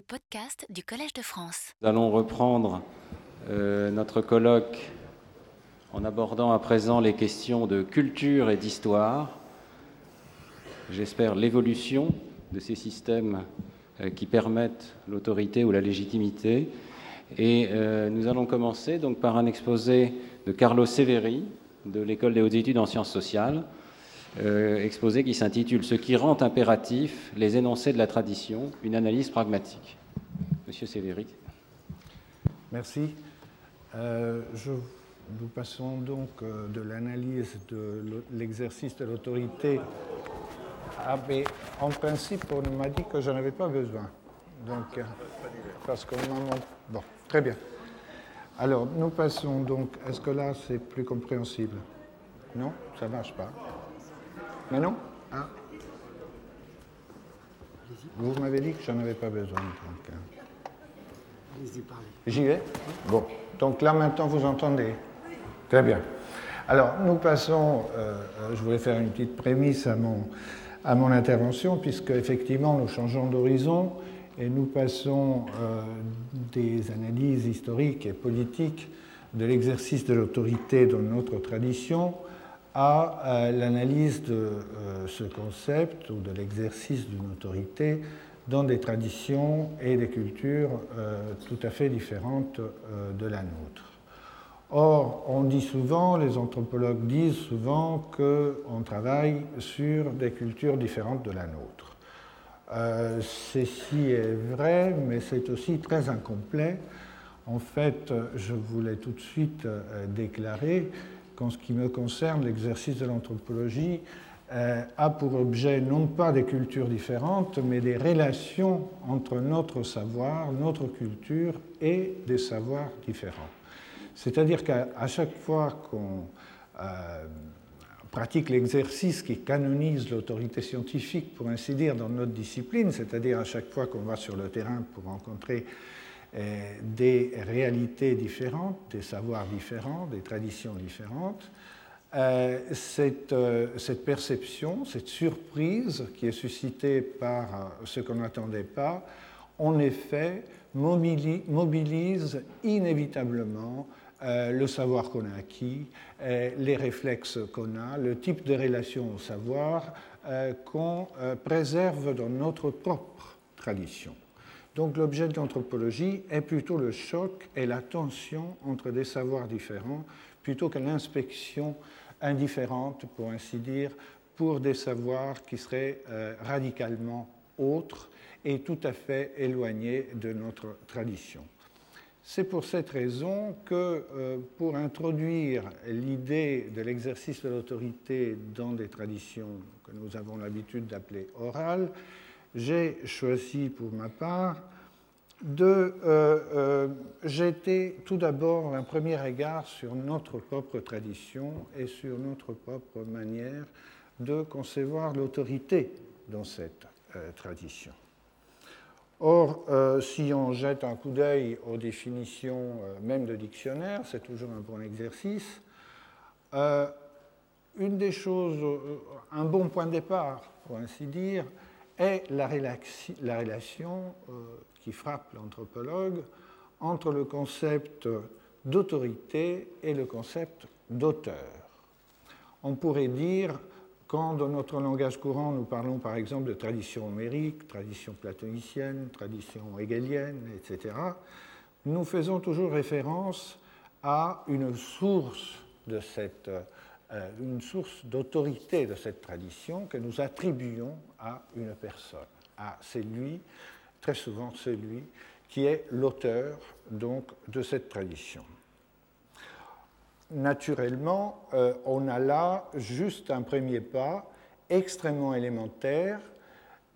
les podcasts du Collège de France. Nous allons reprendre euh, notre colloque en abordant à présent les questions de culture et d'histoire. J'espère l'évolution de ces systèmes euh, qui permettent l'autorité ou la légitimité. Et euh, nous allons commencer donc par un exposé de Carlo Severi de l'École des hautes études en sciences sociales, euh, exposé qui s'intitule Ce qui rend impératif les énoncés de la tradition, une analyse pragmatique. Monsieur Severi. Merci. Euh, nous passons donc euh, de l'analyse de l'exercice de l'autorité. Ah, mais en principe, on m'a dit que je n'avais pas besoin. Donc, parce qu'on m'a. Bon, très bien. Alors, nous passons donc. Est-ce que là, c'est plus compréhensible? Non Ça ne marche pas. Mais non ah. Vous m'avez dit que j'en avais pas besoin. Donc, J'y vais Bon. Donc là, maintenant, vous entendez Très bien. Alors, nous passons. Euh, je voulais faire une petite prémisse à mon, à mon intervention, puisque effectivement, nous changeons d'horizon et nous passons euh, des analyses historiques et politiques de l'exercice de l'autorité dans notre tradition à euh, l'analyse de euh, ce concept ou de l'exercice d'une autorité dans des traditions et des cultures tout à fait différentes de la nôtre. Or, on dit souvent, les anthropologues disent souvent qu'on travaille sur des cultures différentes de la nôtre. Euh, ceci est vrai, mais c'est aussi très incomplet. En fait, je voulais tout de suite euh, déclarer qu'en ce qui me concerne, l'exercice de l'anthropologie euh, a pour objet non pas des cultures différentes, mais des relations entre notre savoir, notre culture et des savoirs différents. C'est-à-dire qu'à chaque fois qu'on pratique l'exercice qui canonise l'autorité scientifique, pour ainsi dire, dans notre discipline, c'est-à-dire à chaque fois qu'on va sur le terrain pour rencontrer euh, des réalités différentes, des savoirs différents, des traditions différentes, euh, cette, euh, cette, perception, cette surprise qui est suscitée par ce qu'on n'attendait pas, en effet, mobilise inévitablement euh, le savoir qu'on a acquis, euh, les réflexes qu'on a, le type de relation au savoir euh, qu'on préserve dans notre propre tradition. Donc l'objet de l'anthropologie est plutôt le choc et la tension entre des savoirs différents, plutôt que l'inspection indifférente, pour ainsi dire, pour des savoirs qui seraient radicalement autres et tout à fait éloignés de notre tradition. C'est pour cette raison que euh, pour introduire l'idée de l'exercice de l'autorité dans des traditions que nous avons l'habitude d'appeler orales, j'ai choisi pour ma part de euh, euh, jeter tout d'abord un premier regard sur notre propre tradition et sur notre propre manière de concevoir l'autorité dans cette tradition. Or, euh, si on jette un coup d'œil aux définitions euh, même de dictionnaire, c'est toujours un bon exercice. Euh, une des choses, un bon point de départ, pour ainsi dire, est la, la relation qui frappe l'anthropologue entre le concept d'autorité et le concept d'auteur. On pourrait dire quand dans notre langage courant nous parlons par exemple de tradition homérique, tradition platonicienne, tradition hegelienne, etc., nous faisons toujours référence à une source de cette, euh, une source d'autorité de cette tradition que nous attribuons à une personne, à celui, très souvent celui, qui est l'auteur donc de cette tradition naturellement, euh, on a là juste un premier pas extrêmement élémentaire.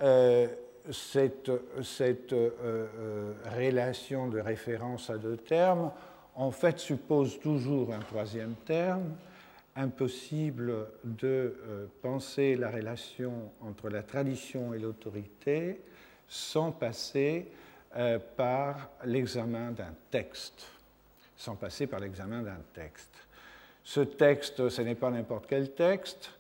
Euh, cette, euh, relation de référence à deux termes, en fait, suppose toujours un troisième terme. Impossible de penser la relation entre la tradition et l'autorité sans passer par l'examen d'un texte sans passer par l'examen d'un texte. Ce texte, ce n'est pas n'importe quel texte.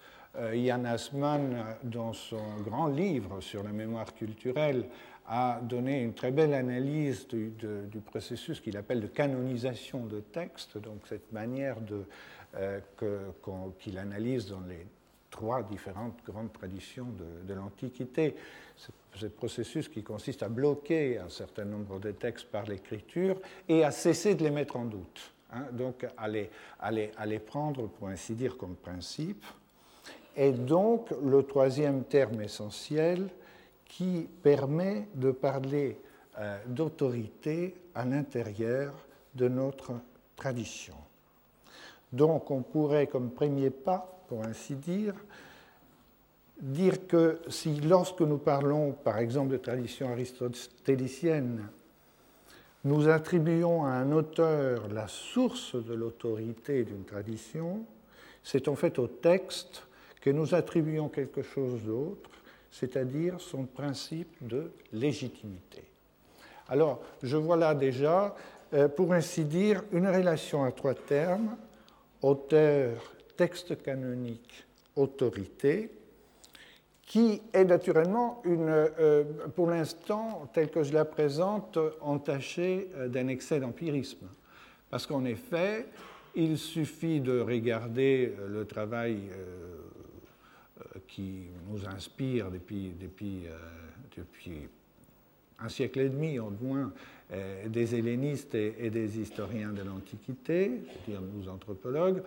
Yann euh, Asman, dans son grand livre sur la mémoire culturelle, a donné une très belle analyse du, processus qu'il appelle de canonisation de texte, donc cette manière euh, qu'il analyse dans les trois différentes grandes traditions de, l'Antiquité. Ce processus qui consiste à bloquer un certain nombre de textes par l'écriture et à cesser de les mettre en doute. Hein, donc à les, à les, prendre, pour ainsi dire, comme principe. Et donc le troisième terme essentiel qui permet de parler euh, d'autorité à l'intérieur de notre tradition. Donc on pourrait, comme premier pas, pour ainsi dire, dire que si lorsque nous parlons par exemple de tradition aristotélicienne, nous attribuons à un auteur la source de l'autorité d'une tradition, c'est en fait au texte que nous attribuons quelque chose d'autre, c'est-à-dire son principe de légitimité. Alors, je vois là déjà, euh, pour ainsi dire, une relation à trois termes, auteur, texte canonique, autorité, qui est naturellement, une, euh, pour l'instant, telle que je la présente, entachée euh, d'un excès d'empirisme. Parce qu'en effet, il suffit de regarder euh, le travail qui nous inspire depuis, depuis, depuis, un siècle et demi, au moins, des hellénistes et, des historiens de l'Antiquité, c'est-à-dire nous anthropologues,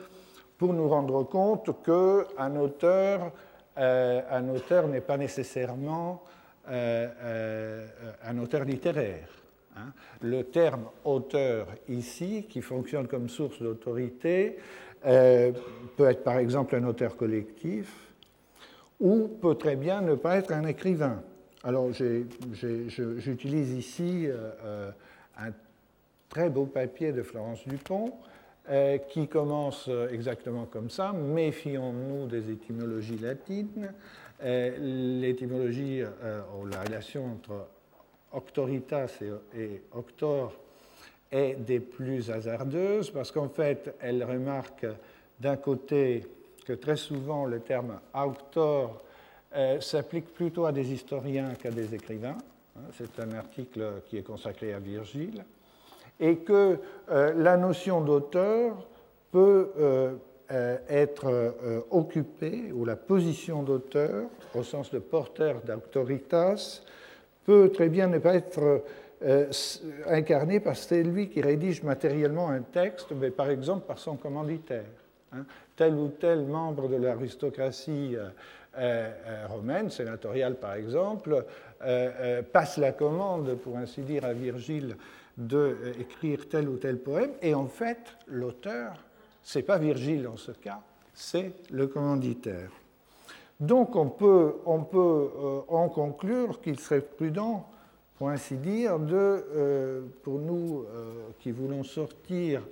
pour nous rendre compte qu'un auteur euh, un auteur n'est pas nécessairement euh, euh, un auteur littéraire. Hein. Le terme auteur ici, qui fonctionne comme source d'autorité, peut être par exemple un auteur collectif ou peut très bien ne pas être un écrivain. Alors j'utilise ici un très beau papier de Florence Dupont euh, qui commence euh, exactement comme ça. Méfions-nous des étymologies latines. Euh, l'étymologie ou la relation entre octoritas et, octor est des plus hasardeuses parce qu'en fait, elle remarque d'un côté que très souvent le terme auctor s'applique plutôt à des historiens qu'à des écrivains. Hein, c'est un article qui est consacré à Virgile et que euh, la notion d'auteur peut euh, euh, être occupée, ou la position d'auteur, au sens de porteur d'autoritas, peut très bien ne pas être incarnée parce que c'est lui qui rédige matériellement un texte, mais par exemple par son commanditaire. Hein. Tel ou tel membre de l'aristocratie romaine, sénatoriale par exemple, passe la commande, pour ainsi dire, à Virgile d'écrire tel ou tel poème, et en fait, l'auteur, c'est pas Virgile en ce cas, c'est le commanditaire. Donc on peut, on peut euh, en conclure qu'il serait prudent, pour ainsi dire, de, euh, pour nous euh, qui voulons sortir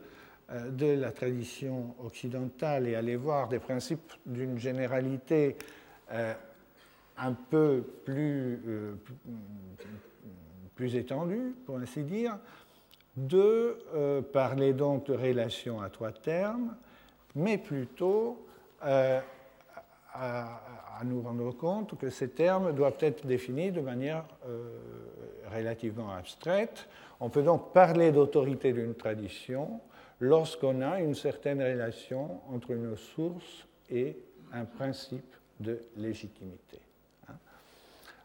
de la tradition occidentale et aller voir des principes d'une généralité un peu plus, plus étendue, pour ainsi dire, de euh, parler donc de relations à trois termes, mais plutôt euh, à, nous rendre compte que ces termes doivent être définis de manière euh, relativement abstraite. On peut donc parler d'autorité d'une tradition lorsqu'on a une certaine relation entre une source et un principe de légitimité.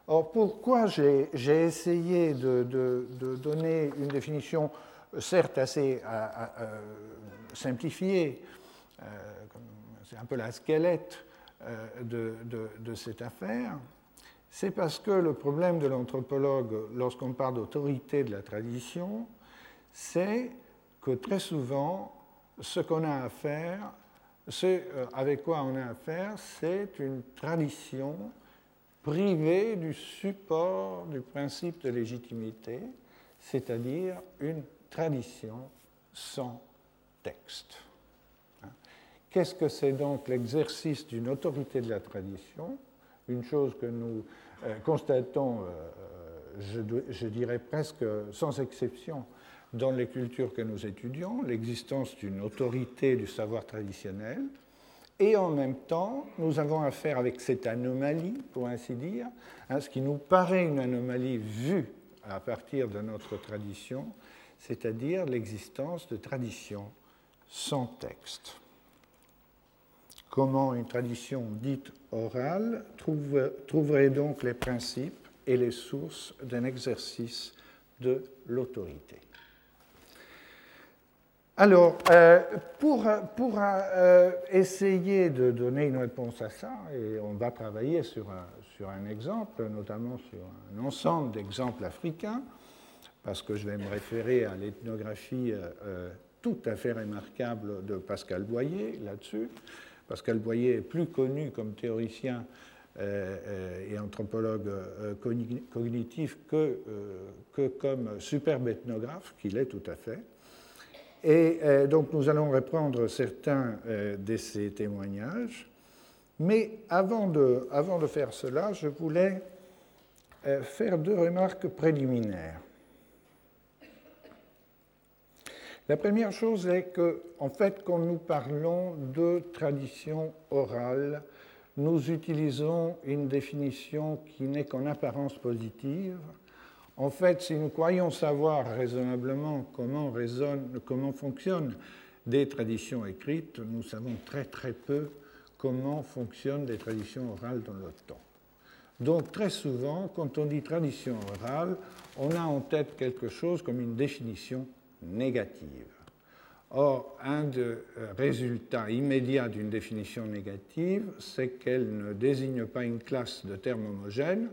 Or, pourquoi j'ai essayé de, donner une définition, certes assez euh, euh, simplifiée, euh, c'est un peu la squelette de, cette affaire, c'est parce que le problème de l'anthropologue, lorsqu'on parle d'autorité de la tradition, c'est que très souvent, ce qu'on a à faire, ce avec quoi on a à faire, c'est une tradition privé du support du principe de légitimité, c'est-à-dire une tradition sans texte. Hein. Qu'est-ce que c'est donc l'exercice d'une autorité de la tradition? Une chose que nous euh, constatons, euh, je, dirais presque sans exception, dans les cultures que nous étudions, l'existence d'une autorité du savoir traditionnel, et en même temps, nous avons affaire avec cette anomalie, pour ainsi dire, hein, ce qui nous paraît une anomalie vue à partir de notre tradition, c'est-à-dire l'existence de traditions sans texte. Comment une tradition dite orale trouverait donc les principes et les sources d'un exercice de l'autorité? Alors, euh, pour, euh, essayer de donner une réponse à ça, et on va travailler sur un, sur un exemple, notamment sur un ensemble d'exemples africains, parce que je vais me référer à l'ethnographie euh, tout à fait remarquable de Pascal Boyer là-dessus. Pascal Boyer est plus connu comme théoricien et anthropologue cognitif que, que comme superbe ethnographe, qu'il est tout à fait. Et euh, donc nous allons reprendre certains euh, de ces témoignages. Mais avant de, avant de faire cela, je voulais euh, faire deux remarques préliminaires. La première chose est que, en fait, quand nous parlons de tradition orale, nous utilisons une définition qui n'est qu'en apparence positive, en fait, si nous croyons savoir raisonnablement comment, fonctionnent des traditions écrites, nous savons très très peu comment fonctionnent des traditions orales dans le temps. Donc très souvent, quand on dit tradition orale, on a en tête quelque chose comme une définition négative. Or, un des euh, résultats immédiats d'une définition négative, c'est qu'elle ne désigne pas une classe de termes homogènes,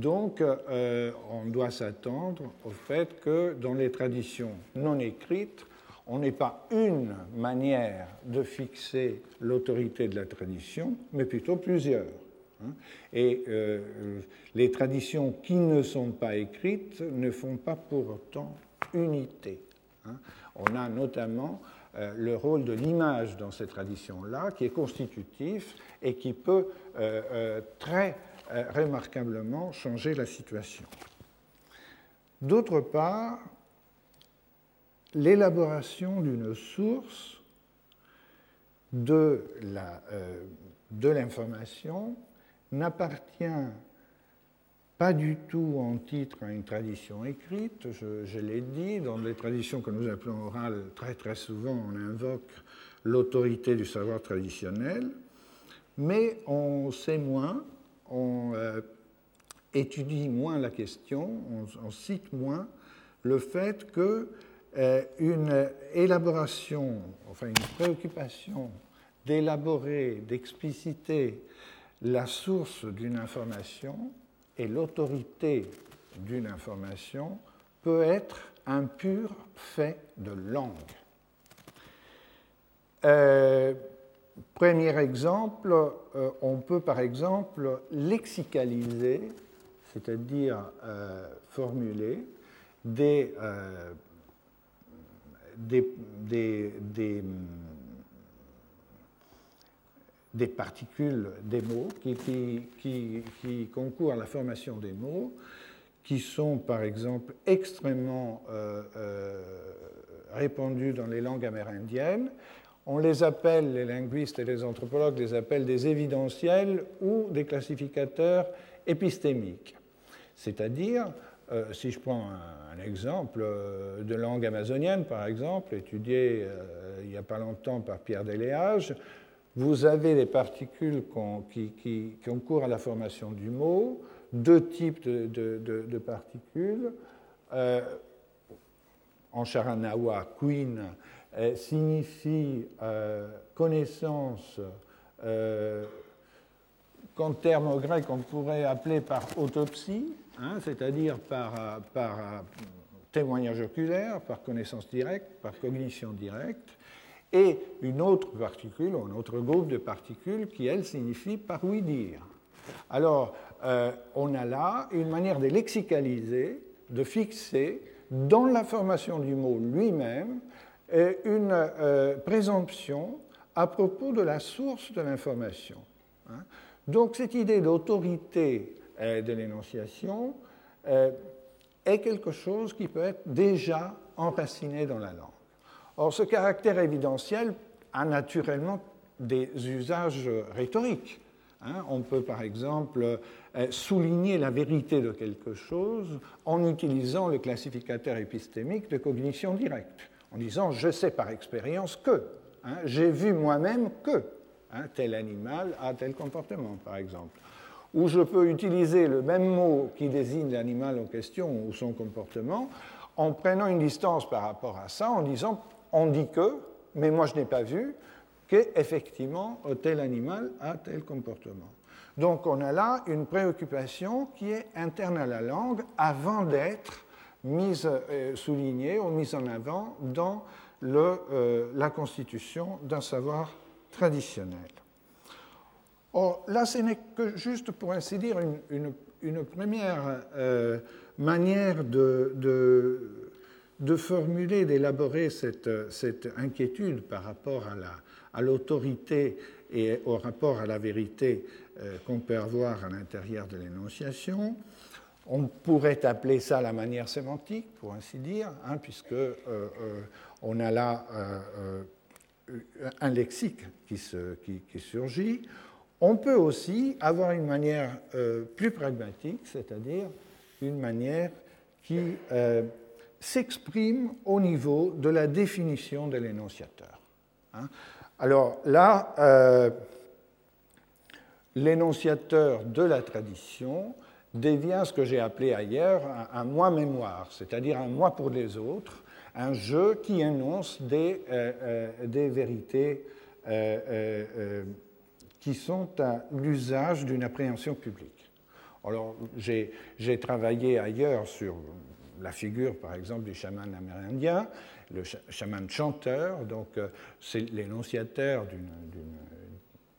donc, euh, on doit s'attendre au fait que dans les traditions non écrites, on n'est pas une manière de fixer l'autorité de la tradition, mais plutôt plusieurs. Hein. Et euh, les traditions qui ne sont pas écrites ne font pas pour autant unité. Hein. On a notamment euh, le rôle de l'image dans ces traditions-là, qui est constitutif et qui peut très remarquablement changer la situation. D'autre part, l'élaboration d'une source de euh, l'information n'appartient pas du tout en titre à une tradition écrite, je, je l'ai dit, dans les traditions que nous appelons orales, très très souvent on invoque l'autorité du savoir traditionnel, mais on sait moins on euh, étudie moins la question, on, cite moins le fait que euh, une élaboration, enfin une préoccupation d'élaborer, d'expliciter la source d'une information et l'autorité d'une information peut être un pur fait de langue. Euh, Premier exemple, euh, on peut par exemple lexicaliser, c'est-à-dire euh, formuler des, euh, des, particules des mots qui, qui, qui, concourent à la formation des mots, qui sont par exemple extrêmement répandus dans les langues amérindiennes on les appelle, les linguistes et les anthropologues les appellent des évidentiels ou des classificateurs épistémiques. C'est-à-dire, euh, si je prends un, exemple euh, de langue amazonienne, par exemple, étudié euh, il n'y a pas longtemps par Pierre Deléage, vous avez des particules qui, concourent à la formation du mot, deux types de, particules. en charanawa, queen, signifie euh, connaissance euh, qu'en termes grecs on pourrait appeler par autopsie, hein, c'est-à-dire par, par témoignage oculaire, par connaissance directe, par cognition directe, et une autre particule, un autre groupe de particules qui, elle, signifie par oui dire. Alors, on a là une manière de lexicaliser, de fixer dans la formation du mot lui-même une euh, présomption à propos de la source de l'information. Hein. Donc cette idée d'autorité euh, de l'énonciation euh, est quelque chose qui peut être déjà enraciné dans la langue. Or, ce caractère évidentiel a naturellement des usages rhétoriques. Hein. on peut par exemple souligner la vérité de quelque chose en utilisant le classificateur épistémique de cognition directe, en disant je sais par expérience que, hein, j'ai vu moi-même que hein, tel animal a tel comportement, par exemple. Ou je peux utiliser le même mot qui désigne l'animal en question ou son comportement en prenant une distance par rapport à ça, en disant on dit que, mais moi je n'ai pas vu qu'effectivement tel animal a tel comportement. Donc on a là une préoccupation qui est interne à la langue avant d'être mise, euh, soulignée ou mise en avant dans euh, la constitution d'un savoir traditionnel. Or, là, ce n'est que juste, pour ainsi dire, une, première euh, manière de, formuler, d'élaborer cette, inquiétude par rapport à l'autorité et au rapport à la vérité qu'on peut avoir à l'intérieur de l'énonciation. On pourrait appeler ça la manière sémantique, pour ainsi dire, hein, puisque euh, euh, on a là un lexique qui, qui, surgit. On peut aussi avoir une manière plus pragmatique, c'est-à-dire une manière qui s'exprime au niveau de la définition de l'énonciateur. Hein. Alors là, l'énonciateur de la tradition devient ce que j'ai appelé ailleurs un, moi-mémoire, c'est-à-dire un moi pour les autres, un jeu qui énonce des, euh, euh, vérités euh, qui sont à l'usage d'une appréhension publique. Alors, j'ai travaillé ailleurs sur la figure, par exemple, du chaman amérindien, le chaman chanteur, donc c'est l'énonciateur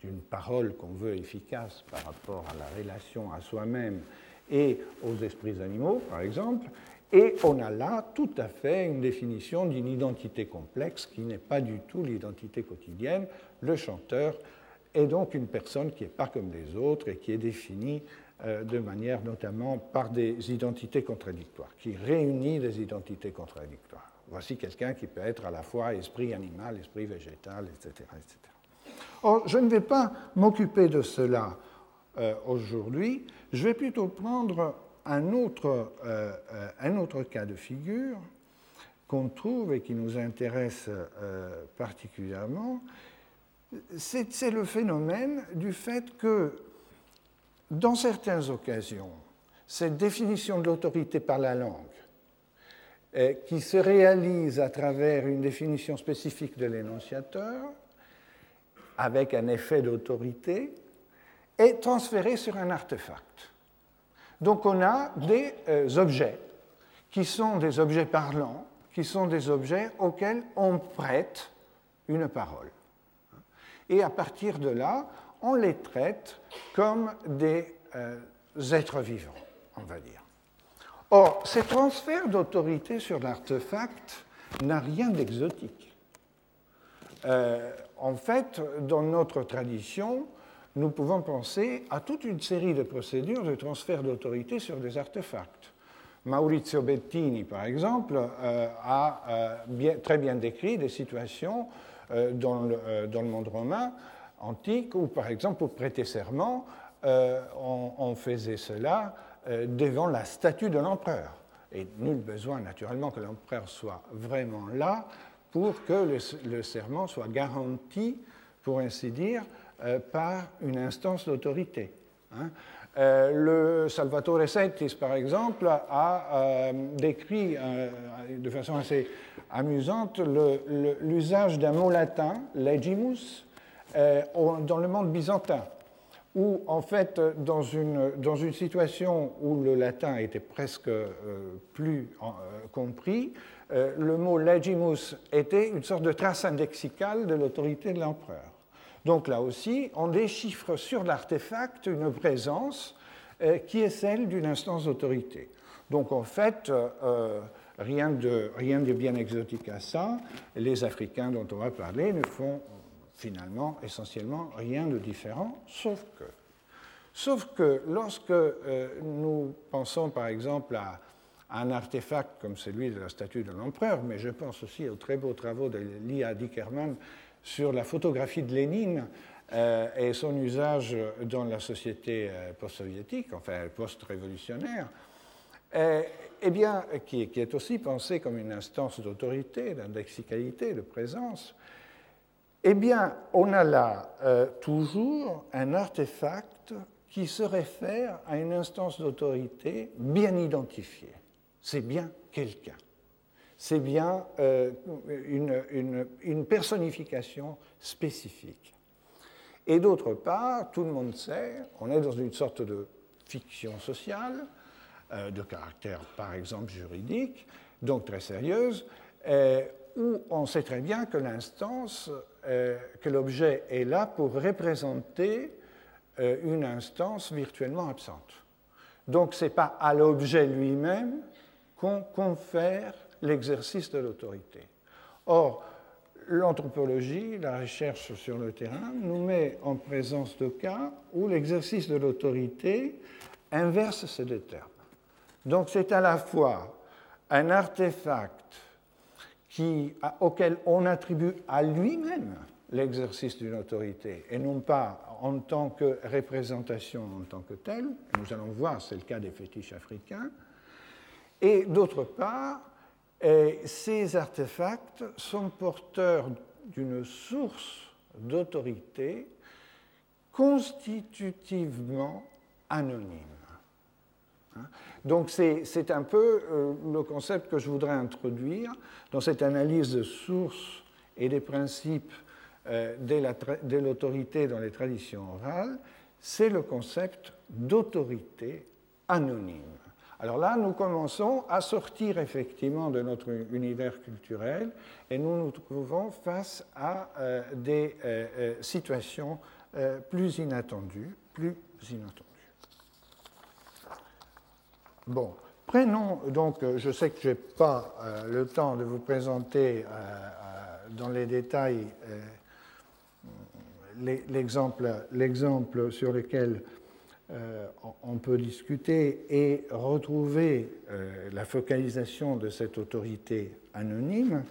d'une parole qu'on veut efficace par rapport à la relation à soi-même et aux esprits animaux, par exemple, et on a là tout à fait une définition d'une identité complexe qui n'est pas du tout l'identité quotidienne. Le chanteur est donc une personne qui n'est pas comme les autres et qui est définie euh, de manière notamment par des identités contradictoires, qui réunit des identités contradictoires. Voici quelqu'un qui peut être à la fois esprit animal, esprit végétal, etc. etc. Or, je ne vais pas m'occuper de cela euh, aujourd'hui, je vais plutôt prendre un autre, euh, euh, un autre cas de figure qu'on trouve et qui nous intéresse particulièrement, c'est le phénomène du fait que, dans certaines occasions, cette définition de l'autorité par la langue, qui se réalise à travers une définition spécifique de l'énonciateur, avec un effet d'autorité, est transféré sur un artefact. Donc on a des euh, objets qui sont des objets parlants, qui sont des objets auxquels on prête une parole. Et à partir de là, on les traite comme des euh, êtres vivants, on va dire. Or, ces transferts d'autorité sur l'artefact n'a rien d'exotique. Euh, en fait, dans notre tradition, nous pouvons penser à toute une série de procédures de transfert d'autorité sur des artefacts. Maurizio Bettini, par exemple, euh, a euh, très bien décrit des situations euh, dans, le, monde romain antique où, par exemple, pour prêter serment, on, faisait cela devant la statue de l'empereur. Et nul besoin, naturellement, que l'empereur soit vraiment là pour que le, serment soit garanti, pour ainsi dire, par une instance d'autorité. Hein. Euh, le Salvatore Settis, par exemple, a euh, décrit de façon assez amusante l'usage d'un mot latin, legimus, dans le monde byzantin, où en fait, dans une, dans une situation où le latin était presque plus compris, euh, le mot legimus était une sorte de trace indexicale de l'autorité de l'empereur. Donc là aussi, on déchiffre sur l'artefact une présence euh, qui est celle d'une instance d'autorité. Donc en fait, euh, rien, de, rien de bien exotique à ça. Les Africains dont on va parler ne font finalement essentiellement rien de différent, sauf que, sauf que lorsque nous pensons par exemple à un artefact comme celui de la statue de l'empereur, mais je pense aussi aux très beaux travaux de Lia Dickerman sur la photographie de Lénine euh, et son usage dans la société euh, post-soviétique, enfin post-révolutionnaire, euh, eh bien, qui, est aussi pensé comme une instance d'autorité, d'indexicalité, de présence, eh bien, on a là toujours un artefact qui se réfère à une instance d'autorité bien identifiée. C'est bien quelqu'un. C'est bien une personnification spécifique. Et d'autre part, tout le monde sait, on est dans une sorte de fiction sociale, euh, de caractère par exemple juridique, donc très sérieuse, euh, où on sait très bien que l'instance, euh, que l'objet est là pour représenter une instance virtuellement absente. Donc ce n'est pas à l'objet lui-même qu'on confère l'exercice de l'autorité. Or, l'anthropologie, la recherche sur le terrain, nous met en présence de cas où l'exercice de l'autorité inverse ces deux termes. Donc c'est à la fois un artefact qui, auquel on attribue à lui-même l'exercice d'une autorité et non pas en tant que représentation en tant que telle, nous allons voir, c'est le cas des fétiches africains, et d'autre part, et ces artefacts sont porteurs d'une source d'autorité constitutivement anonyme. Donc c'est un peu euh, le concept que je voudrais introduire dans cette analyse de sources et des principes euh, de l'autorité dans les traditions orales, c'est le concept d'autorité anonyme. Alors là, nous commençons à sortir effectivement de notre univers culturel et nous nous trouvons face à euh, des euh, euh, situations plus inattendues, plus inattendues. Bon, prenons donc, je sais que je n'ai pas le temps de vous présenter dans les détails l'exemple sur lequel euh, on peut discuter et retrouver euh, la focalisation de cette autorité anonyme,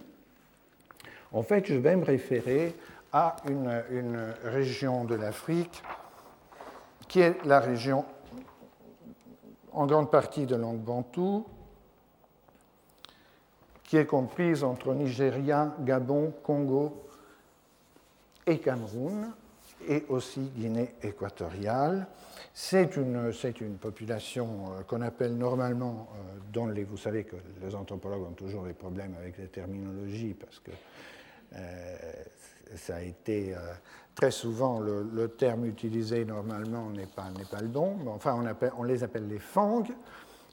en fait, je vais me référer à une, région de l'Afrique qui est la région en grande partie de langue bantou, qui est comprise entre Nigeria, Gabon, Congo et Cameroun, et aussi Guinée équatoriale. C'est une, une, population euh, qu'on appelle normalement, euh, vous savez que les anthropologues ont toujours des problèmes avec les terminologies parce que euh, ça a été très souvent le, terme utilisé normalement n'est pas, pas le bon, enfin on, les appelle les fangs.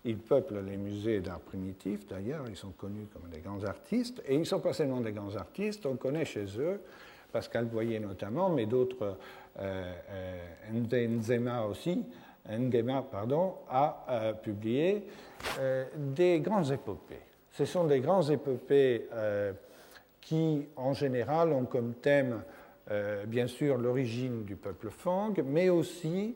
Ils peuplent les musées d'art primitif d'ailleurs, ils sont connus comme des grands artistes, et ils ne sont pas seulement des grands artistes, on connaît chez eux Pascal Boyer notamment, mais d'autres, euh, euh Nzema aussi, Ngema, pardon, a euh, publié des grandes épopées. Ce sont des grandes épopées qui, en général, ont comme thème, bien sûr, l'origine du peuple Fang, mais aussi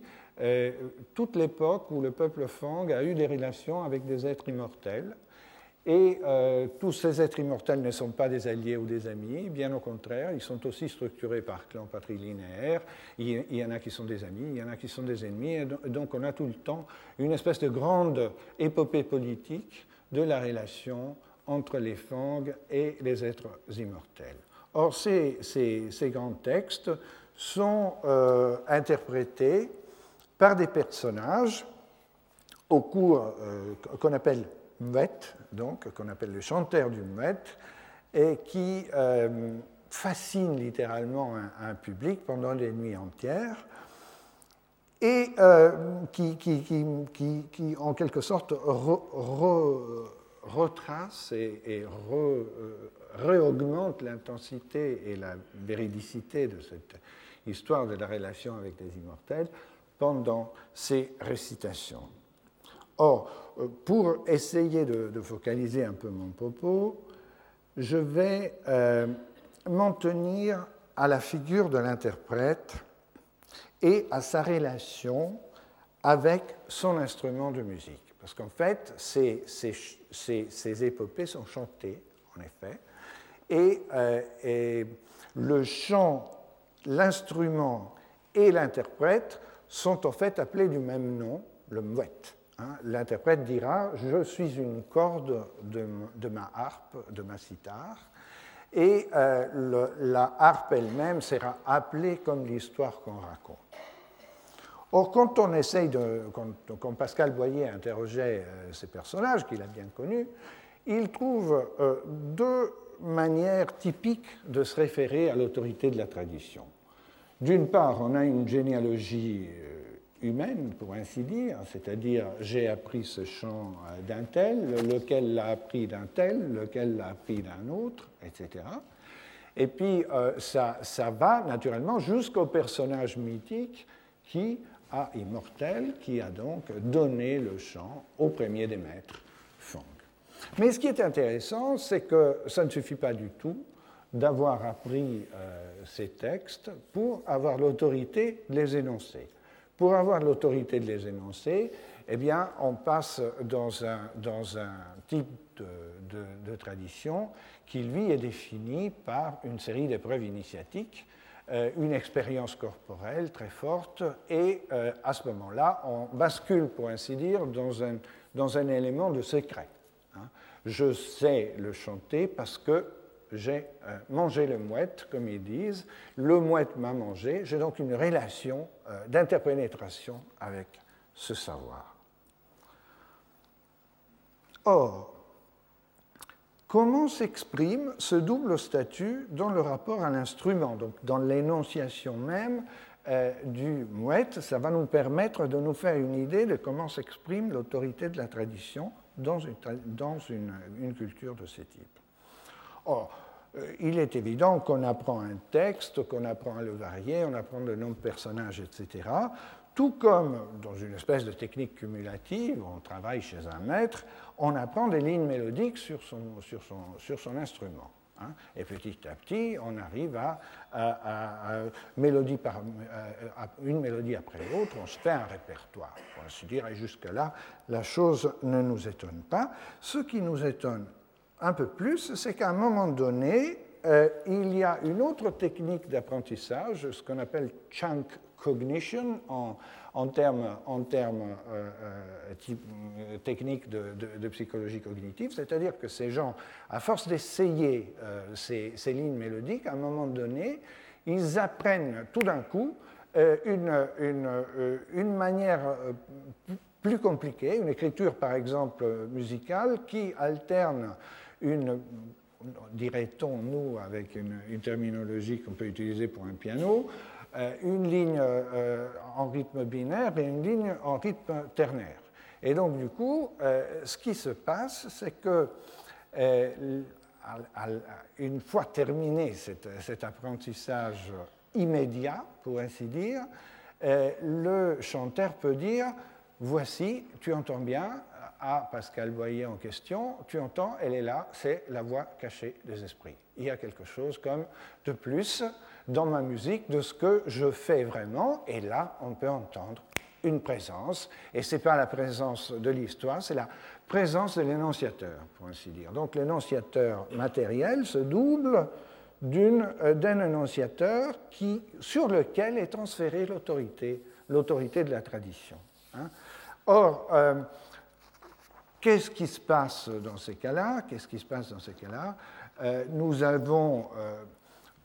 toute l'époque où le peuple Fang a eu des relations avec des êtres immortels et euh, tous ces êtres immortels ne sont pas des alliés ou des amis, bien au contraire, ils sont aussi structurés par clans patrilinéaires. Il y en a qui sont des amis, il y en a qui sont des ennemis. Donc on a tout le temps une espèce de grande épopée politique de la relation entre les fangs et les êtres immortels. Or, ces, grands textes sont euh, interprétés par des personnages au cours euh, qu'on appelle donc, qu'on appelle le chanteur du Mouet, et qui euh, fascine littéralement un, public pendant des nuits entières, et euh, qui, qui, en quelque sorte, retrace et, et euh, réaugmente l'intensité et la véridicité de cette histoire de la relation avec les immortels pendant ces récitations. Or, euh, pour essayer de, focaliser un peu mon propos, je vais euh, m'en tenir à la figure de l'interprète et à sa relation avec son instrument de musique. Parce qu'en fait, ces, épopées sont chantées, en effet, et, le chant, l'instrument et l'interprète sont en fait appelés du même nom, le mouette. Hein. L'interprète dira Je suis une corde de, ma harpe, de ma cithare, et la harpe elle-même sera appelée comme l'histoire qu'on raconte. Or, quand on essaye de. Quand, Pascal Boyer interrogeait euh, ces personnages, qu'il a bien connus, il trouve euh, deux manières typiques de se référer à l'autorité de la tradition. D'une part, on a une généalogie euh, humaine, pour ainsi dire, c'est-à-dire j'ai appris ce chant d'un tel, lequel l'a appris d'un tel, lequel l'a appris d'un autre, etc. Et puis ça, ça va naturellement jusqu'au personnage mythique qui à Immortel, qui a donc donné le chant au premier des maîtres, Fang. Mais ce qui est intéressant, c'est que ça ne suffit pas du tout d'avoir appris euh, ces textes pour avoir l'autorité de les énoncer. Pour avoir l'autorité de les énoncer, eh bien, on passe dans un, dans un type de, tradition qui, lui, est défini par une série d'épreuves initiatiques euh, une expérience corporelle très forte, et euh, à ce moment-là, on bascule, pour ainsi dire, dans un, dans un élément de secret. Hein. Je sais le chanter parce que j'ai euh, mangé le mouette, comme ils disent, le mouette m'a mangé, j'ai donc une relation d'interpénétration avec ce savoir. Or, Comment s'exprime ce double statut dans le rapport à l'instrument? Donc, dans l'énonciation même euh, du mouette, ça va nous permettre de nous faire une idée de comment s'exprime l'autorité de la tradition dans une, culture de ce type. Or, euh, il est évident qu'on apprend un texte, qu'on apprend à le varier, on apprend le nom de personnages, etc. Tout comme dans une espèce de technique cumulative, on travaille chez un maître, on apprend des lignes mélodiques sur son, instrument. Hein. et petit à petit, on arrive à, mélodie par, une mélodie après l'autre, on se fait un répertoire, pour ainsi dire, et jusque-là, la chose ne nous étonne pas. Ce qui nous étonne un peu plus, c'est qu'à un moment donné, euh, il y a une autre technique d'apprentissage, ce qu'on appelle chunk cognition en, termes, euh, euh, techniques de, psychologie cognitive, c'est-à-dire que ces gens, à force d'essayer ces, lignes mélodiques, à un moment donné, ils apprennent tout d'un coup une, manière plus compliquée, une écriture par exemple musicale qui alterne une dirait-on, nous, avec une, terminologie qu'on peut utiliser pour un piano, euh, une ligne euh, en rythme binaire et une ligne en rythme ternaire. Et donc, du coup, euh, ce qui se passe, c'est que une fois terminé cet, apprentissage immédiat, pour ainsi dire, le chanteur peut dire, voici, tu entends bien, à Pascal Boyer en question, tu entends, elle est là, c'est la voix cachée des esprits. Il y a quelque chose comme de plus dans ma musique de ce que je fais vraiment, et là, on peut entendre une présence, et ce n'est pas la présence de l'histoire, c'est la présence de l'énonciateur, pour ainsi dire. Donc l'énonciateur matériel se double euh, d'un énonciateur qui, sur lequel est transférée l'autorité, l'autorité de la tradition. Hein. Or, euh, Qu'est-ce qui se passe dans ces cas-là? Qu'est-ce qui se passe dans ces cas-là? Euh, Nous avons, euh,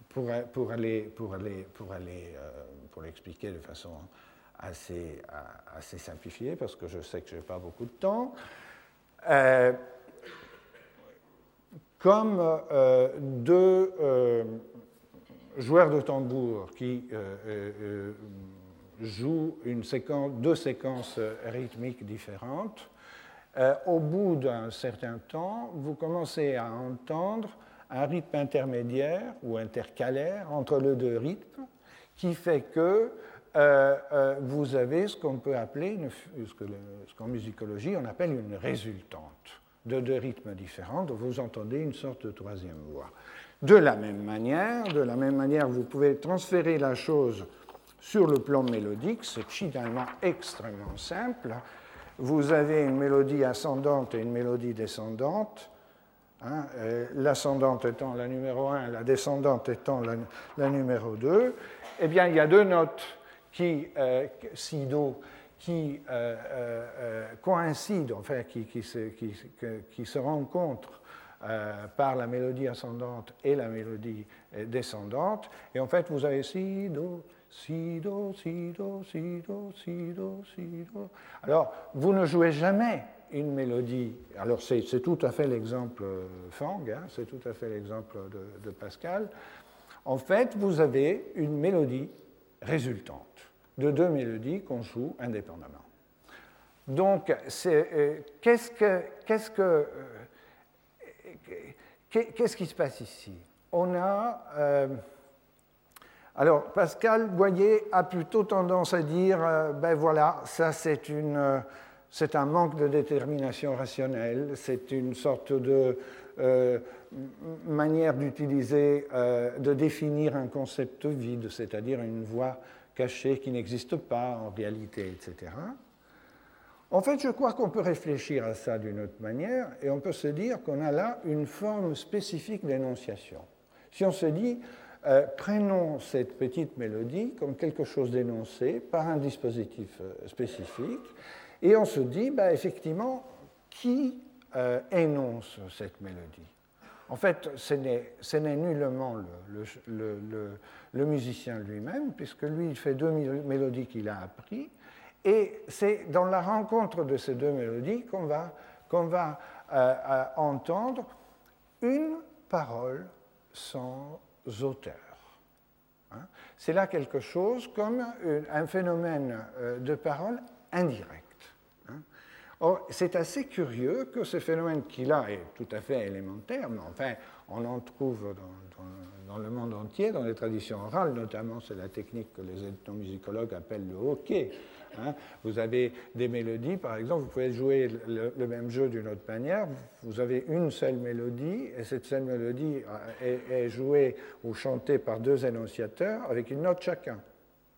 pour, aller, pour, aller, euh, pour l'expliquer de façon assez, assez simplifiée, parce que je sais que je n'ai pas beaucoup de temps, comme deux joueurs de tambour qui jouent une séquence, deux séquences rythmiques différentes, euh, au bout d'un certain temps, vous commencez à entendre un rythme intermédiaire ou intercalaire entre les deux rythmes qui fait que euh, euh, vous avez ce qu'on peut appeler, ce qu'en musicologie on appelle une résultante de deux rythmes différents, donc vous entendez une sorte de troisième voix. De la même manière, de la même manière, vous pouvez transférer la chose sur le plan mélodique, c'est finalement extrêmement simple vous avez une mélodie ascendante et une mélodie descendante. hein, l'ascendante étant la numéro 1, la descendante étant la, numéro 2, eh bien, il y a deux notes qui, si do, qui coïncident, enfin, qui, qui, se, qui se rencontrent euh, par la mélodie ascendante et la mélodie euh, descendante. Et en fait, vous avez si, do, si, do, si, do, si, do, si, do, si, do. Alors, vous ne jouez jamais une mélodie. Alors, c'est tout à fait l'exemple Fang, hein, c'est tout à fait l'exemple de, de, Pascal. En fait, vous avez une mélodie résultante de deux mélodies qu'on joue indépendamment. Donc, euh, qu'est-ce que, qu'est-ce que Qu'est-ce qui se passe ici? On a. Euh, alors, Pascal Boyer a plutôt tendance à dire euh, ben voilà, ça c'est une. Euh, c'est un manque de détermination rationnelle, c'est une sorte de manière d'utiliser, de définir un concept vide, c'est-à-dire une voix cachée qui n'existe pas en réalité, etc. En fait, je crois qu'on peut réfléchir à ça d'une autre manière et on peut se dire qu'on a là une forme spécifique d'énonciation. Si on se dit, euh, prenons cette petite mélodie comme quelque chose d'énoncé par un dispositif euh, spécifique. Et on se dit, bah, effectivement, qui euh, énonce cette mélodie? En fait, ce n'est nullement le musicien lui-même, puisque lui, il fait deux mélodies qu'il a appris et c'est dans la rencontre de ces deux mélodies qu'on va, entendre une parole sans auteur. Hein. c'est là quelque chose comme un phénomène euh, de parole indirect. Hein. Or, c'est assez curieux que ce phénomène qui là est tout à fait élémentaire, mais enfin, on en trouve dans, le monde entier, dans les traditions orales, notamment c'est la technique que les ethnomusicologues appellent le hockey. Hein. Vous avez des mélodies, par exemple, vous pouvez jouer le, même jeu d'une autre manière. Vous avez une seule mélodie, et cette seule mélodie euh, est, jouée ou chantée par deux énonciateurs avec une note chacun.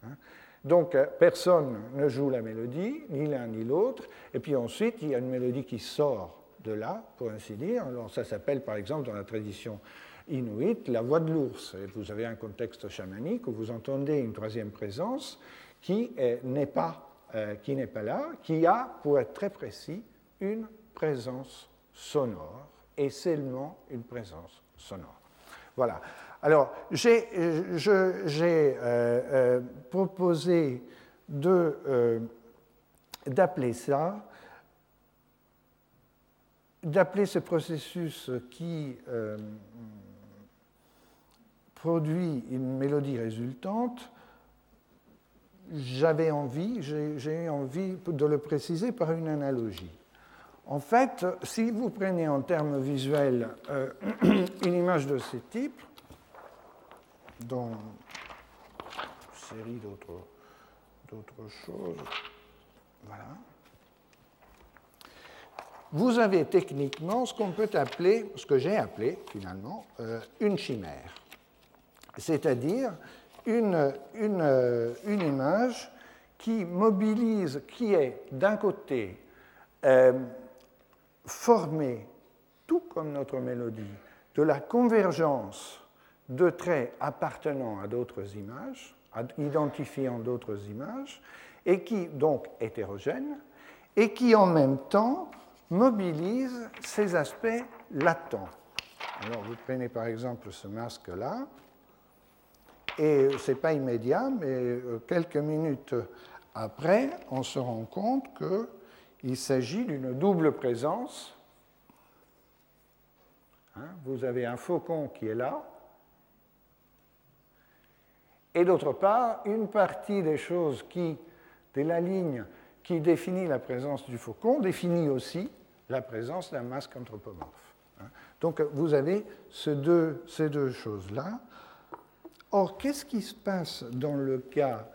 Hein. Donc, euh, personne ne joue la mélodie, ni l'un ni l'autre, et puis ensuite, il y a une mélodie qui sort de là, pour ainsi dire. Ça s'appelle, par exemple, dans la tradition inuite, la voix de l'ours. Vous avez un contexte chamanique où vous entendez une troisième présence qui n'est pas, euh, qui n'est pas là, qui a, pour être très précis, une présence sonore, et seulement une présence sonore. Voilà. Alors, j'ai euh, euh, proposé d'appeler ça, d'appeler ce processus qui produit une mélodie résultante, j'avais envie, j'ai eu envie de le préciser par une analogie. En fait, si vous prenez en termes visuels euh, une image de ce type, dans une série d'autres choses, voilà, vous avez techniquement ce qu'on peut appeler, ce que j'ai appelé finalement, euh, une chimère. C'est-à-dire une, une, image qui mobilise, qui est d'un côté euh, formée, tout comme notre mélodie, de la convergence de traits appartenant à d'autres images, identifiant d'autres images, et qui donc hétérogène, et qui en même temps mobilise ces aspects latents. Alors vous prenez par exemple ce masque-là, et ce n'est pas immédiat, mais euh, quelques minutes après, on se rend compte qu'il s'agit d'une double présence. Hein, vous avez un faucon qui est là, et d'autre part, une partie des choses qui, de la ligne qui définit la présence du faucon, définit aussi la présence d'un masque anthropomorphe. Hein. Donc vous avez ces deux, ces deux choses-là. Or, qu'est-ce qui se passe dans le cas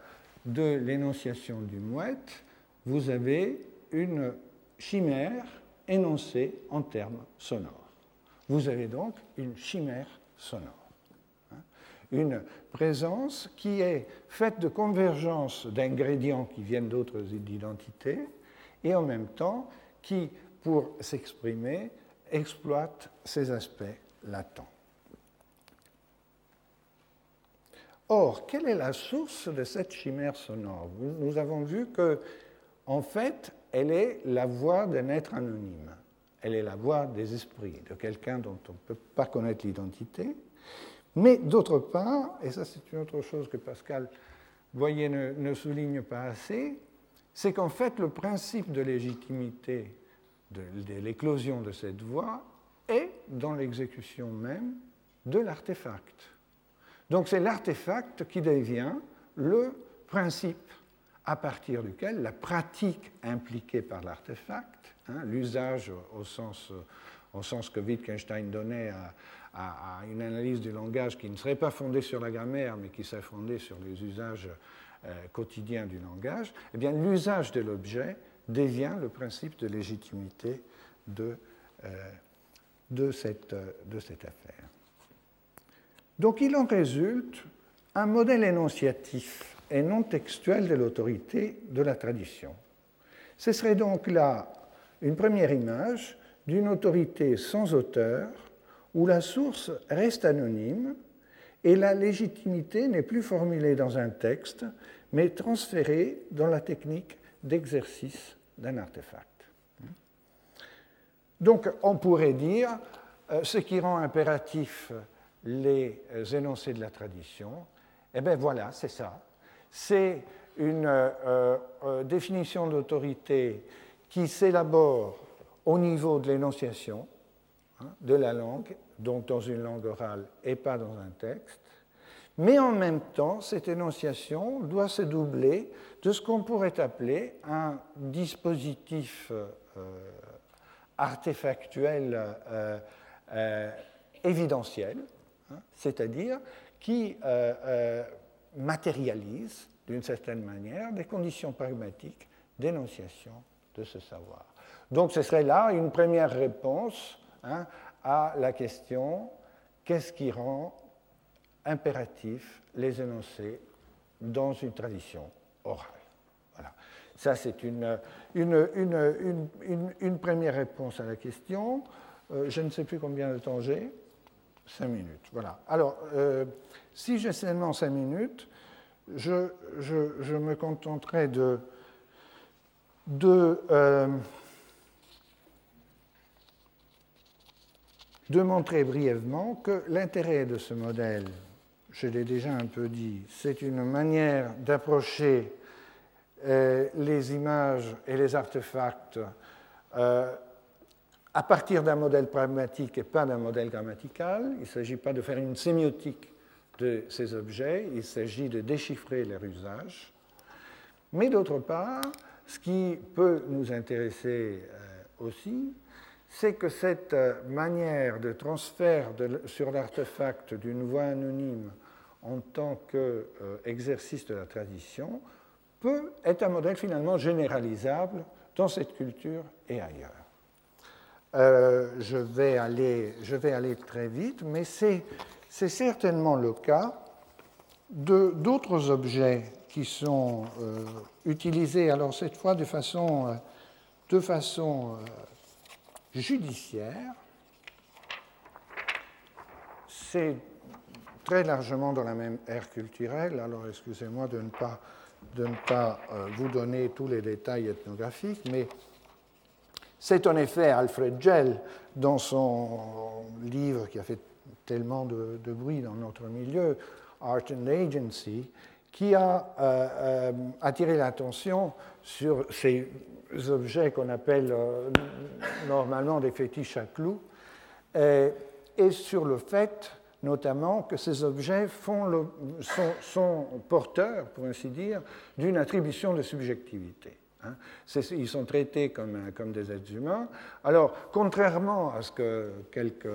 de l'énonciation du mouette? Vous avez une chimère énoncée en termes sonores. Vous avez donc une chimère sonore. Hein. Une présence qui est faite de convergence d'ingrédients qui viennent d'autres identités et en même temps qui, pour s'exprimer, exploite ces aspects latents. Or, quelle est la source de cette chimère sonore? Nous avons vu que, en fait, elle est la voix d'un être anonyme. Elle est la voix des esprits, de quelqu'un dont on ne peut pas connaître l'identité. Mais d'autre part, et ça c'est une autre chose que Pascal Boyer ne, souligne pas assez, c'est qu'en fait le principe de légitimité de, l'éclosion de cette voix est dans l'exécution même de l'artefact. Donc c'est l'artefact qui devient le principe à partir duquel la pratique impliquée par l'artefact, hein, l'usage au sens, au sens que Wittgenstein donnait à, une analyse du langage qui ne serait pas fondée sur la grammaire, mais qui serait fondée sur les usages euh, quotidiens du langage, eh bien l'usage de l'objet devient le principe de légitimité de, euh, de, cette, de cette affaire. Donc il en résulte un modèle énonciatif et non textuel de l'autorité de la tradition. Ce serait donc là une première image d'une autorité sans auteur où la source reste anonyme et la légitimité n'est plus formulée dans un texte, mais transférée dans la technique d'exercice d'un artefact. Donc on pourrait dire euh, ce qui rend impératif les euh, énoncés de la tradition, eh bien voilà, c'est ça. C'est une euh, définition d'autorité qui s'élabore au niveau de l'énonciation, Hein, de la langue, donc dans une langue orale et pas dans un texte. Mais en même temps, cette énonciation doit se doubler de ce qu'on pourrait appeler un dispositif euh, artefactuel euh, euh, évidentiel, c'est-à-dire qui matérialise d'une certaine manière des conditions pragmatiques d'énonciation de ce savoir. Donc ce serait là une première réponse Hein, à la question qu'est-ce qui rend impératif les énoncés dans une tradition orale? Voilà. Ça, c'est une, première réponse à la question. Euh, je ne sais plus combien de temps j'ai. Cinq minutes. Voilà. Alors, euh, si j'ai seulement cinq minutes, je, me contenterai euh, de montrer brièvement que l'intérêt de ce modèle, je l'ai déjà un peu dit, c'est une manière d'approcher euh, les images et les artefacts à partir d'un modèle pragmatique et pas d'un modèle grammatical. Il ne s'agit pas de faire une sémiotique de ces objets, il s'agit de déchiffrer leur usage. Mais d'autre part, ce qui peut nous intéresser euh, aussi, c'est que cette euh, manière de transfert sur l'artefact d'une voix anonyme en tant qu'exercice de la tradition peut être un modèle finalement généralisable dans cette culture et ailleurs. Euh, je, vais aller, je, vais aller, très vite, mais c'est certainement le cas d'autres objets qui sont euh, utilisés, alors cette fois de façon, de façon judiciaire, c'est très largement dans la même ère culturelle, alors excusez-moi de ne pas, de ne pas euh, vous donner tous les détails ethnographiques, mais c'est en effet Alfred Gell, dans son livre qui a fait tellement de, bruit dans notre milieu, Art and Agency, qui a euh, euh, attiré l'attention sur ces objets qu'on appelle euh, normalement des fétiches à clous, et, sur le fait notamment que ces objets font sont, porteurs, pour ainsi dire, d'une attribution de subjectivité. Hein. Ils sont traités comme, comme des êtres humains. Alors, contrairement à ce que quelques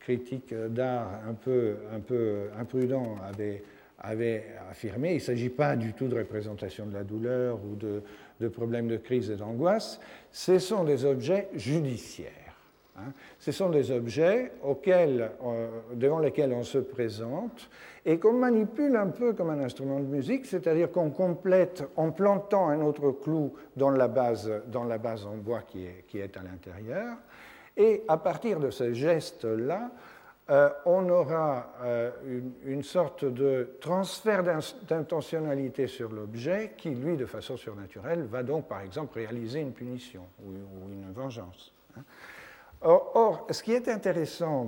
critiques d'art un peu, imprudents avaient affirmé, il ne s'agit pas du tout de représentation de la douleur ou de problèmes de crise et d'angoisse, ce sont des objets judiciaires. Hein. Ce sont des objets auxquels, euh, devant lesquels on se présente et qu'on manipule un peu comme un instrument de musique, c'est-à-dire qu'on complète en plantant un autre clou dans la base, en bois qui est, qui est à l'intérieur. Et à partir de ce geste-là, euh, on aura euh, une, sorte de transfert d'intentionnalité sur l'objet qui, lui, de façon surnaturelle, va donc, par exemple, réaliser une punition ou, une vengeance. Hein. Or, ce qui est intéressant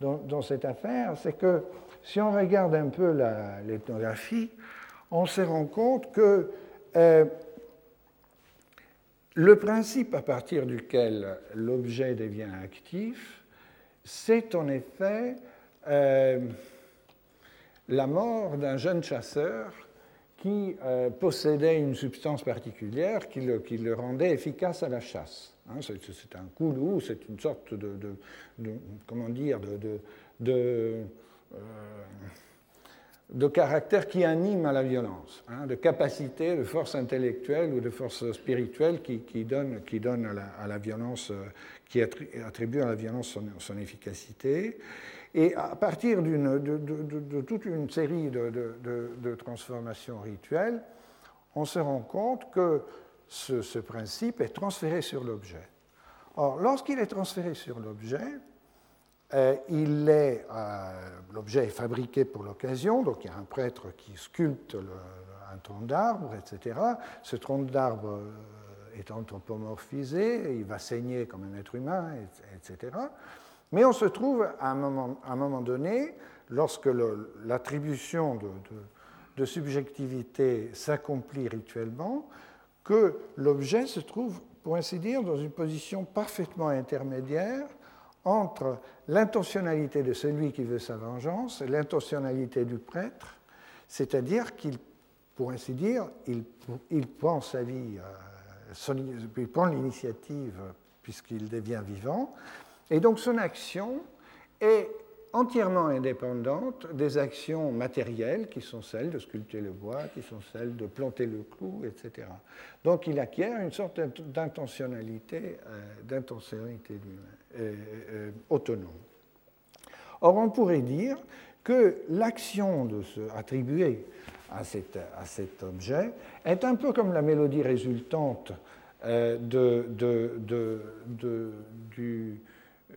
dans, cette affaire, c'est que si on regarde un peu l'ethnographie, on se rend compte que euh, le principe à partir duquel l'objet devient actif, c'est en effet euh, la mort d'un jeune chasseur qui euh, possédait une substance particulière qui le, rendait efficace à la chasse. Hein, c'est un coulou, c'est une sorte de, comment dire, euh, de caractère qui anime à la violence, hein, de capacité, de force intellectuelle ou de force spirituelle qui, donne, qui donne à, la, violence, euh, qui attribue à la violence son, efficacité. Et à partir de, toute une série de, transformations rituelles, on se rend compte que ce, principe est transféré sur l'objet. Or, lorsqu'il est transféré sur l'objet, euh, euh, l'objet est fabriqué pour l'occasion, donc il y a un prêtre qui sculpte un tronc d'arbre, etc. Ce tronc d'arbre euh, est anthropomorphisé, il va saigner comme un être humain, etc. Mais on se trouve à un moment, donné, lorsque l'attribution de, subjectivité s'accomplit rituellement, que l'objet se trouve, pour ainsi dire, dans une position parfaitement intermédiaire entre l'intentionnalité de celui qui veut sa vengeance et l'intentionnalité du prêtre, c'est-à-dire qu'il, pour ainsi dire, il, prend sa vie, euh, il prend l'initiative puisqu'il devient vivant, et donc son action est entièrement indépendante des actions matérielles qui sont celles de sculpter le bois, qui sont celles de planter le clou, etc. Donc il acquiert une sorte d'intentionnalité, euh, euh, euh, autonome. Or, on pourrait dire que l'action de se attribuer à, cet objet est un peu comme la mélodie résultante de, de,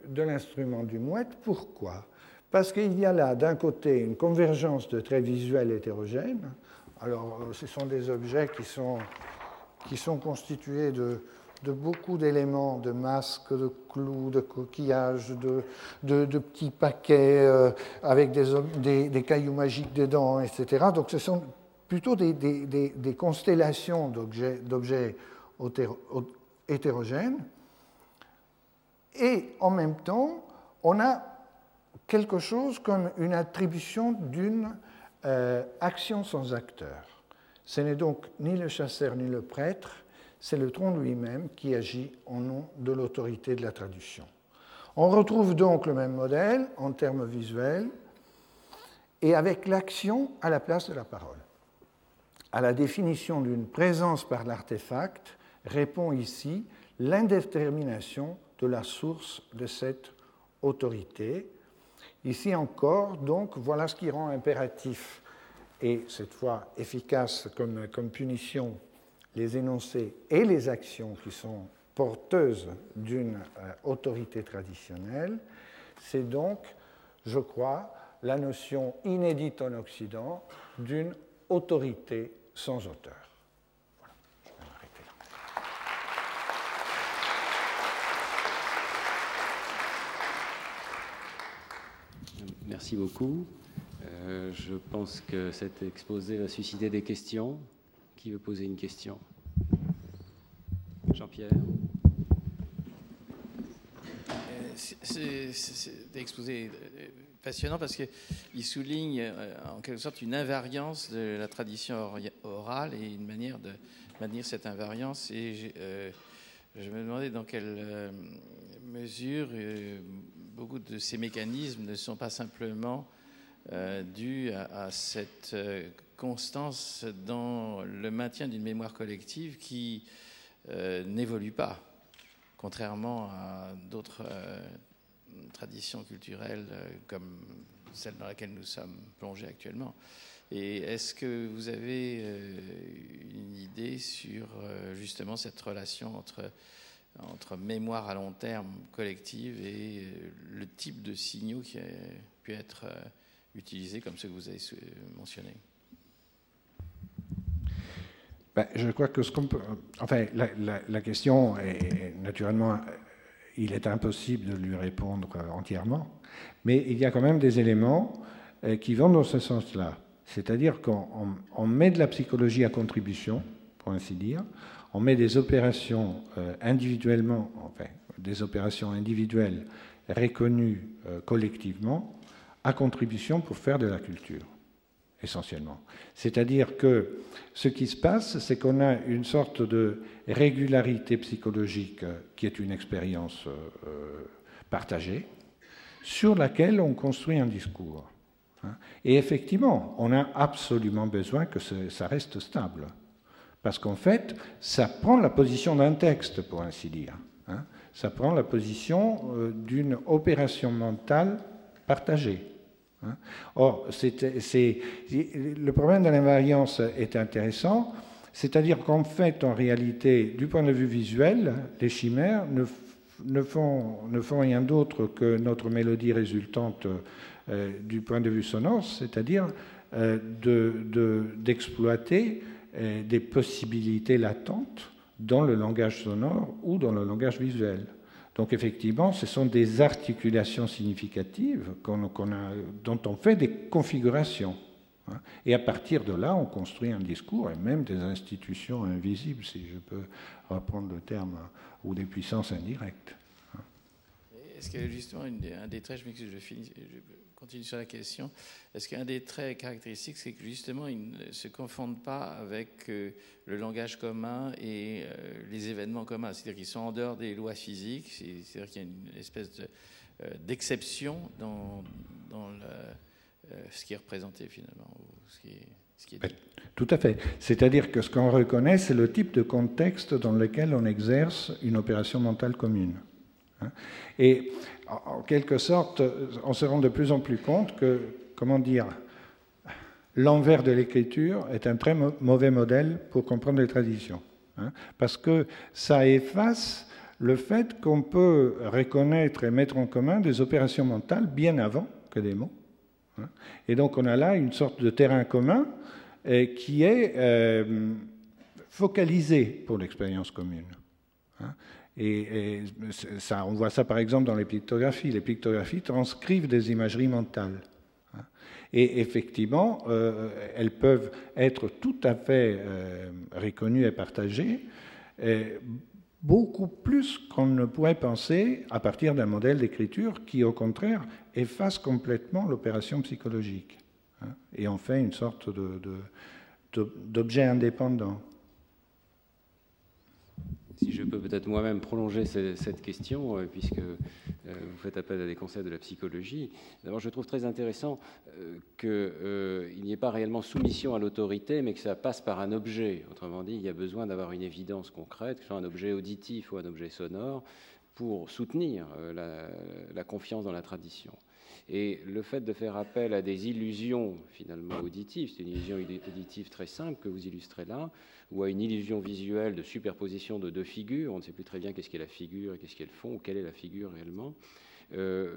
de l'instrument du mouette. Pourquoi? Parce qu'il y a là, d'un côté, une convergence de traits visuels hétérogènes. Alors, euh, ce sont des objets qui sont, qui sont constitués de, de beaucoup d'éléments, de masques, de clous, de coquillages, de, de, petits paquets euh, avec des, des, cailloux magiques dedans, etc. Donc ce sont plutôt des, des constellations d'objets hétérogènes. Et en même temps, on a quelque chose comme une attribution d'une euh, action sans acteur. Ce n'est donc ni le chasseur ni le prêtre, c'est le tronc lui-même qui agit en nom de l'autorité de la traduction. On retrouve donc le même modèle en termes visuels et avec l'action à la place de la parole. À la définition d'une présence par l'artefact répond ici l'indétermination de la source de cette autorité, Ici encore, donc, voilà ce qui rend impératif et cette fois efficace comme, punition les énoncés et les actions qui sont porteuses d'une euh, autorité traditionnelle, c'est donc, je crois, la notion inédite en Occident d'une autorité sans auteur. Merci beaucoup. Euh, je pense que cet exposé va susciter des questions. Qui veut poser une question? Jean-Pierre? Euh, C'est exposé euh, passionnant parce qu'il souligne en quelque sorte une invariance de la tradition orale et une manière de maintenir cette invariance. Et je me demandais dans quelle mesure beaucoup de ces mécanismes ne sont pas simplement euh, dus à, cette euh, constance dans le maintien d'une mémoire collective qui euh, n'évolue pas, contrairement à d'autres traditions culturelles comme celle dans laquelle nous sommes plongés actuellement. Et est-ce que vous avez une idée sur justement cette relation entre entre mémoire à long terme collective et le type de signaux qui a pu être utilisés comme ceux que vous avez mentionnés ben, je crois que ce qu'on peut. Enfin, la, question est naturellement. Il est impossible de lui répondre entièrement, mais il y a quand même des éléments euh, qui vont dans ce sens-là. C'est-à-dire qu'on met de la psychologie à contribution, pour ainsi dire, on met des opérations euh, individuellement, enfin, des opérations individuelles reconnues euh, collectivement à contribution pour faire de la culture essentiellement. C'est-à-dire que ce qui se passe, c'est qu'on a une sorte de régularité psychologique euh, qui est une expérience partagée, sur laquelle on construit un discours. Hein. Et effectivement, on a absolument besoin que ça reste stable. Parce qu'en fait, ça prend la position d'un texte, pour ainsi dire. Hein. Ça prend la position d'une opération mentale partagée. Hein. Or, le problème de l'invariance est intéressant, c'est-à-dire qu'en fait, en réalité, du point de vue visuel, les chimères ne, font, rien d'autre que notre mélodie résultante euh, du point de vue sonore, c'est-à-dire euh, d'exploiter euh, des possibilités latentes dans le langage sonore ou dans le langage visuel. Donc effectivement, ce sont des articulations significatives dont on fait des configurations. Hein. Et à partir de là, on construit un discours et même des institutions invisibles, si je peux reprendre le terme, ou des puissances indirectes. Hein. Est-ce que justement, un des traits, je m'excuse, je, continue sur la question. Est-ce qu'un des traits caractéristiques, c'est que justement, ils ne se confondent pas avec euh, le langage commun et euh, les événements communs? C'est-à-dire qu'ils sont en dehors des lois physiques, c'est-à-dire qu'il y a une espèce euh, d'exception dans, dans ce qui est représenté finalement. Tout à fait. C'est-à-dire que ce qu'on reconnaît, c'est le type de contexte dans lequel on exerce une opération mentale commune. Hein. Et en quelque sorte, on se rend de plus en plus compte que, comment dire, l'envers de l'écriture est un très mauvais modèle pour comprendre les traditions. Hein. parce que ça efface le fait qu'on peut reconnaître et mettre en commun des opérations mentales bien avant que des mots. Hein. et donc on a là une sorte de terrain commun qui est euh, focalisé pour l'expérience commune. Hein. Et, on voit ça par exemple dans les pictographies. Les pictographies transcrivent des imageries mentales. Hein. Et effectivement, euh, elles peuvent être tout à fait euh, reconnues et partagées, beaucoup plus qu'on ne pourrait penser à partir d'un modèle d'écriture qui, au contraire, efface complètement l'opération psychologique hein, et en fait une sorte d'objet indépendant si je peux peut-être moi-même prolonger cette question, euh, puisque euh, vous faites appel à des concepts de la psychologie. D'abord, je trouve très intéressant euh, qu'il n'y ait pas réellement soumission à l'autorité, mais que ça passe par un objet. Autrement dit, il y a besoin d'avoir une évidence concrète, que ce soit un objet auditif ou un objet sonore, pour soutenir la, confiance dans la tradition. Et le fait de faire appel à des illusions finalement auditives, c'est une illusion auditive très simple que vous illustrez là, ou à une illusion visuelle de superposition de deux figures, on ne sait plus très bien qu'est-ce qu'est la figure et qu'est-ce qu'est le fond, ou quelle est la figure réellement, euh,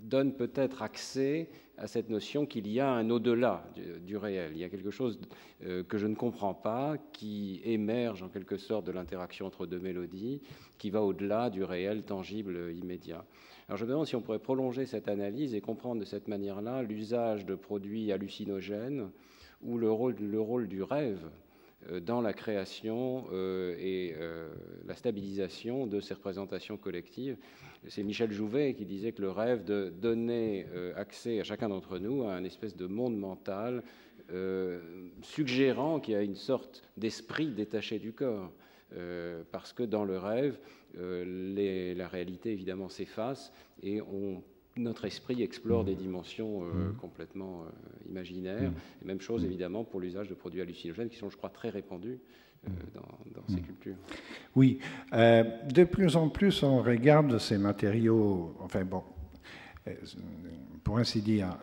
donne peut-être accès à cette notion qu'il y a un au-delà du, réel. Il y a quelque chose euh, que je ne comprends pas, qui émerge en quelque sorte de l'interaction entre deux mélodies, qui va au-delà du réel tangible immédiat. Alors je me demande si on pourrait prolonger cette analyse et comprendre de cette manière-là l'usage de produits hallucinogènes ou le rôle, le rôle du rêve euh, dans la création euh, et euh, la stabilisation de ces représentations collectives. C'est Michel Jouvet qui disait que le rêve de donner accès à chacun d'entre nous à un espèce de monde mental suggérant qu'il y a une sorte d'esprit détaché du corps. Parce que dans le rêve, la réalité évidemment s'efface et on notre esprit explore des dimensions euh, mmh. complètement euh, imaginaires. Mmh. même chose évidemment pour l'usage de produits hallucinogènes qui sont, je crois, très répandus euh, mmh. dans, ces cultures. Oui, de plus en plus on regarde ces matériaux. Enfin bon, pour ainsi dire,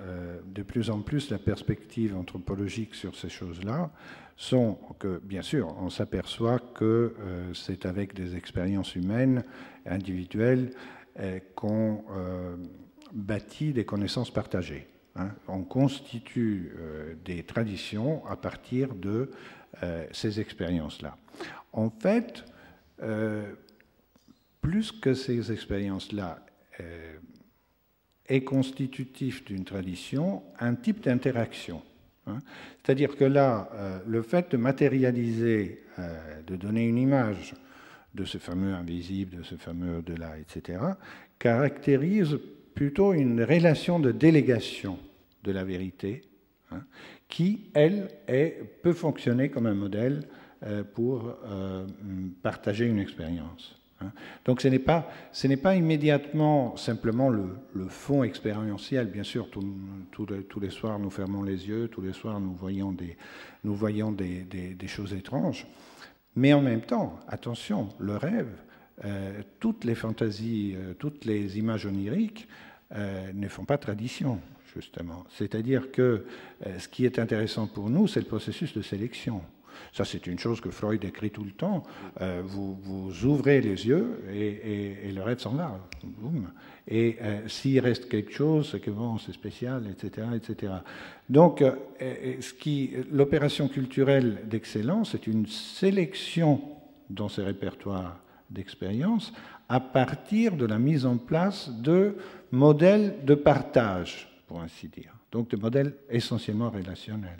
de plus en plus la perspective anthropologique sur ces choses-là sont que, bien sûr, on s'aperçoit que c'est avec des expériences humaines, individuelles, qu'on bâtit des connaissances partagées. Hein. On constitue des traditions à partir de ces expériences-là. En fait, euh, plus que ces expériences-là euh, est constitutif d'une tradition, un type d'interaction. Hein. C'est-à-dire que là, euh, le fait de matérialiser, de donner une image de ce fameux invisible, de ce fameux au-delà, etc., caractérise plutôt une relation de délégation de la vérité, hein, qui, elle, peut fonctionner comme un modèle euh, pour euh, partager une expérience. Hein. Donc ce n'est pas, ce n'est pas immédiatement simplement le, fond expérientiel. Bien sûr, tous les soirs nous fermons les yeux, tous les soirs nous voyons des, nous voyons des, choses étranges. Mais en même temps, attention, le rêve, euh, toutes les fantasies, toutes les images oniriques ne font pas tradition, justement. C'est-à-dire que ce qui est intéressant pour nous, c'est le processus de sélection. Ça, c'est une chose que Freud écrit tout le temps. Euh, vous, vous, ouvrez les yeux et, le rêve s'en va. Et euh, s'il reste quelque chose, c'est que bon, c'est spécial, etc., etc. Donc, euh, l'opération culturelle d'excellence est une sélection dans ces répertoires d'expérience à partir de la mise en place de modèles de partage, pour ainsi dire. Donc, de modèles essentiellement relationnels.